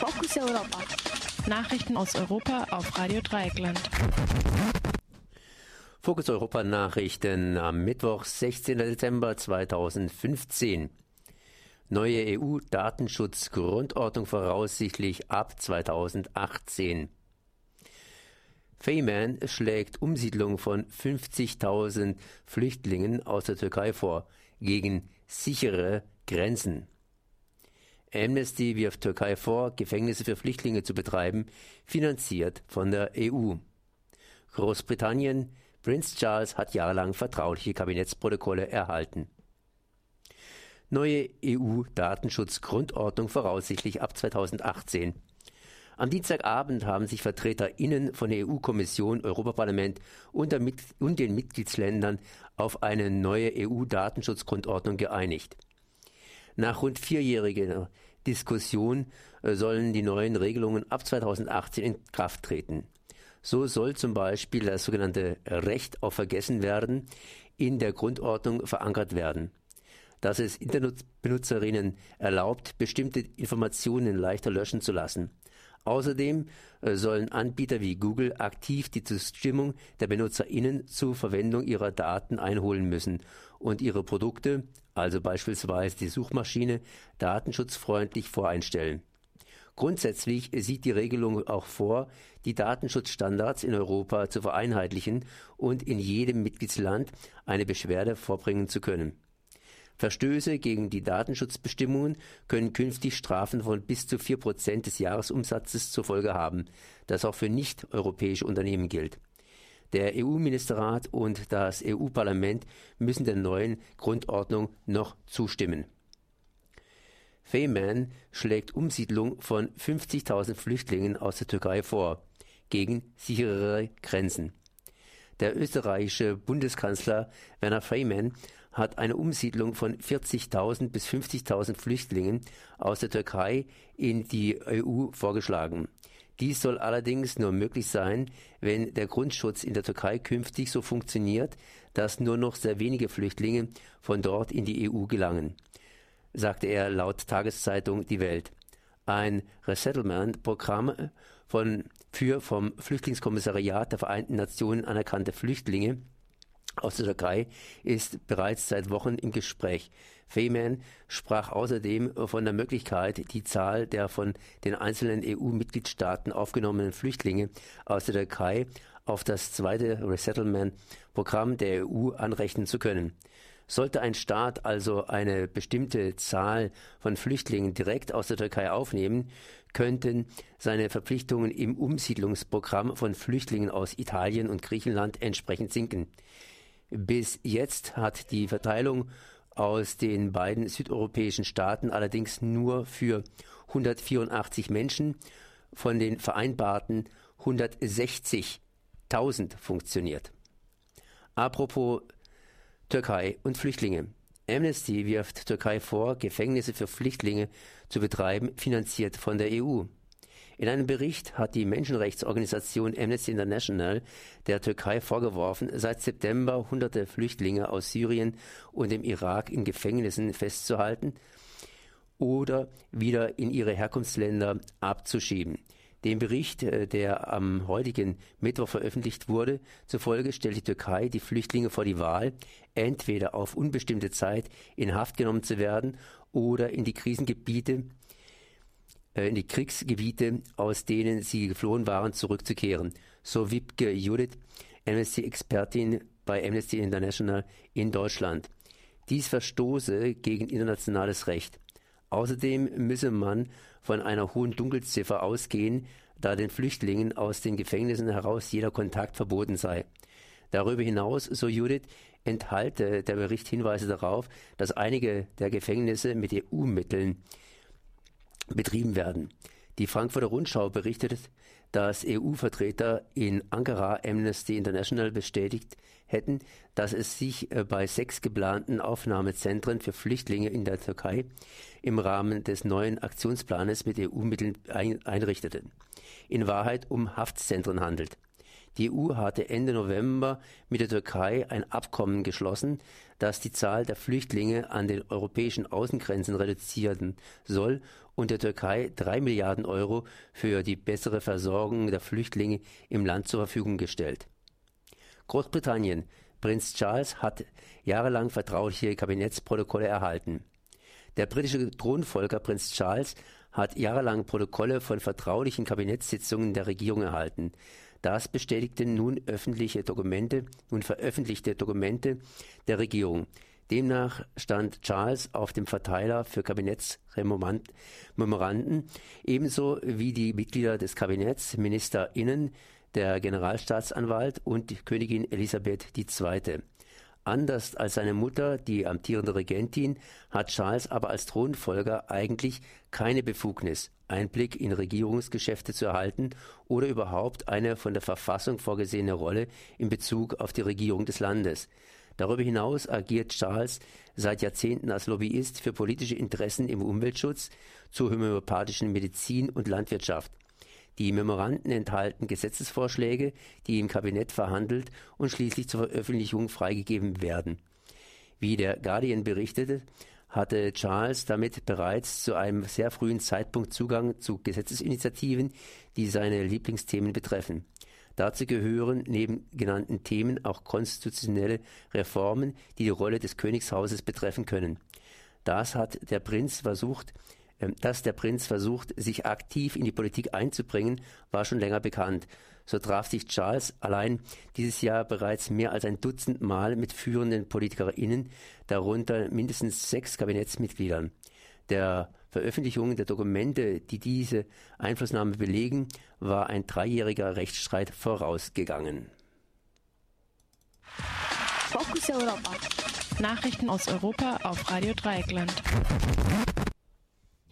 Fokus Europa. Nachrichten aus Europa auf Radio Dreieckland. Fokus Europa Nachrichten am Mittwoch, 16. Dezember 2015. Neue EU-Datenschutzgrundordnung voraussichtlich ab 2018. Feyman schlägt Umsiedlung von 50.000 Flüchtlingen aus der Türkei vor, gegen sichere Grenzen. Amnesty wirft Türkei vor, Gefängnisse für Flüchtlinge zu betreiben, finanziert von der EU. Großbritannien, Prince Charles hat jahrelang vertrauliche Kabinettsprotokolle erhalten. Neue EU-Datenschutzgrundordnung voraussichtlich ab 2018. Am Dienstagabend haben sich VertreterInnen von der EU-Kommission, Europaparlament und, und den Mitgliedsländern auf eine neue EU-Datenschutzgrundordnung geeinigt. Nach rund vierjähriger Diskussion äh, sollen die neuen Regelungen ab 2018 in Kraft treten. So soll zum Beispiel das sogenannte Recht auf Vergessen werden in der Grundordnung verankert werden dass es Internetbenutzerinnen erlaubt, bestimmte Informationen leichter löschen zu lassen. Außerdem äh, sollen Anbieter wie Google aktiv die Zustimmung der BenutzerInnen zur Verwendung ihrer Daten einholen müssen und ihre Produkte, also beispielsweise die Suchmaschine, datenschutzfreundlich voreinstellen. Grundsätzlich sieht die Regelung auch vor, die Datenschutzstandards in Europa zu vereinheitlichen und in jedem Mitgliedsland eine Beschwerde vorbringen zu können. Verstöße gegen die Datenschutzbestimmungen können künftig Strafen von bis zu vier Prozent des Jahresumsatzes zur Folge haben, das auch für nicht-europäische Unternehmen gilt. Der EU-Ministerrat und das EU-Parlament müssen der neuen Grundordnung noch zustimmen. Feyman schlägt Umsiedlung von 50.000 Flüchtlingen aus der Türkei vor, gegen sicherere Grenzen. Der österreichische Bundeskanzler Werner Feyman hat eine Umsiedlung von 40.000 bis 50.000 Flüchtlingen aus der Türkei in die EU vorgeschlagen. Dies soll allerdings nur möglich sein, wenn der Grundschutz in der Türkei künftig so funktioniert, dass nur noch sehr wenige Flüchtlinge von dort in die EU gelangen, sagte er laut Tageszeitung Die Welt. Ein Resettlement-Programm von für vom Flüchtlingskommissariat der Vereinten Nationen anerkannte Flüchtlinge aus der Türkei ist bereits seit Wochen im Gespräch. Feyman sprach außerdem von der Möglichkeit, die Zahl der von den einzelnen EU-Mitgliedstaaten aufgenommenen Flüchtlinge aus der Türkei auf das zweite Resettlement-Programm der EU anrechnen zu können. Sollte ein Staat also eine bestimmte Zahl von Flüchtlingen direkt aus der Türkei aufnehmen, könnten seine Verpflichtungen im Umsiedlungsprogramm von Flüchtlingen aus Italien und Griechenland entsprechend sinken. Bis jetzt hat die Verteilung aus den beiden südeuropäischen Staaten allerdings nur für 184 Menschen von den vereinbarten 160.000 funktioniert. Apropos Türkei und Flüchtlinge. Amnesty wirft Türkei vor, Gefängnisse für Flüchtlinge zu betreiben, finanziert von der EU. In einem Bericht hat die Menschenrechtsorganisation Amnesty International der Türkei vorgeworfen, seit September hunderte Flüchtlinge aus Syrien und dem Irak in Gefängnissen festzuhalten oder wieder in ihre Herkunftsländer abzuschieben. Dem Bericht, äh, der am heutigen Mittwoch veröffentlicht wurde, zufolge stellt die Türkei die Flüchtlinge vor die Wahl, entweder auf unbestimmte Zeit in Haft genommen zu werden oder in die Krisengebiete, äh, in die Kriegsgebiete, aus denen sie geflohen waren, zurückzukehren. So Wibke Judith, Amnesty-Expertin bei Amnesty International in Deutschland. Dies verstoße gegen internationales Recht. Außerdem müsse man von einer hohen Dunkelziffer ausgehen, da den Flüchtlingen aus den Gefängnissen heraus jeder Kontakt verboten sei. Darüber hinaus, so Judith, enthalte der Bericht Hinweise darauf, dass einige der Gefängnisse mit EU-Mitteln betrieben werden. Die Frankfurter Rundschau berichtet, dass EU-Vertreter in Ankara Amnesty International bestätigt hätten, dass es sich äh, bei sechs geplanten Aufnahmezentren für Flüchtlinge in der Türkei im Rahmen des neuen Aktionsplanes mit EU-Mitteln einrichteten. In Wahrheit um Haftzentren handelt. Die EU hatte Ende November mit der Türkei ein Abkommen geschlossen, das die Zahl der Flüchtlinge an den europäischen Außengrenzen reduzieren soll und der Türkei drei Milliarden Euro für die bessere Versorgung der Flüchtlinge im Land zur Verfügung gestellt. Großbritannien Prinz Charles hat jahrelang vertrauliche Kabinettsprotokolle erhalten. Der britische Thronfolger Prinz Charles hat jahrelang Protokolle von vertraulichen Kabinettssitzungen der Regierung erhalten. Das bestätigten nun öffentliche Dokumente, nun veröffentlichte Dokumente der Regierung. Demnach stand Charles auf dem Verteiler für Kabinettsmemoranden, ebenso wie die Mitglieder des Kabinetts, MinisterInnen, der Generalstaatsanwalt und Königin Elisabeth II. Anders als seine Mutter, die amtierende Regentin, hat Charles aber als Thronfolger eigentlich keine Befugnis, Einblick in Regierungsgeschäfte zu erhalten oder überhaupt eine von der Verfassung vorgesehene Rolle in Bezug auf die Regierung des Landes. Darüber hinaus agiert Charles seit Jahrzehnten als Lobbyist für politische Interessen im Umweltschutz, zur homöopathischen Medizin und Landwirtschaft. Die Memoranden enthalten Gesetzesvorschläge, die im Kabinett verhandelt und schließlich zur Veröffentlichung freigegeben werden. Wie der Guardian berichtete, hatte Charles damit bereits zu einem sehr frühen Zeitpunkt Zugang zu Gesetzesinitiativen, die seine Lieblingsthemen betreffen. Dazu gehören neben genannten Themen auch konstitutionelle Reformen, die die Rolle des Königshauses betreffen können. Das hat der Prinz versucht, dass der Prinz versucht, sich aktiv in die Politik einzubringen, war schon länger bekannt. So traf sich Charles allein dieses Jahr bereits mehr als ein Dutzend Mal mit führenden PolitikerInnen, darunter mindestens sechs Kabinettsmitgliedern. Der Veröffentlichung der Dokumente, die diese Einflussnahme belegen, war ein dreijähriger Rechtsstreit vorausgegangen. Fokus Europa. Nachrichten aus Europa auf Radio Dreieckland.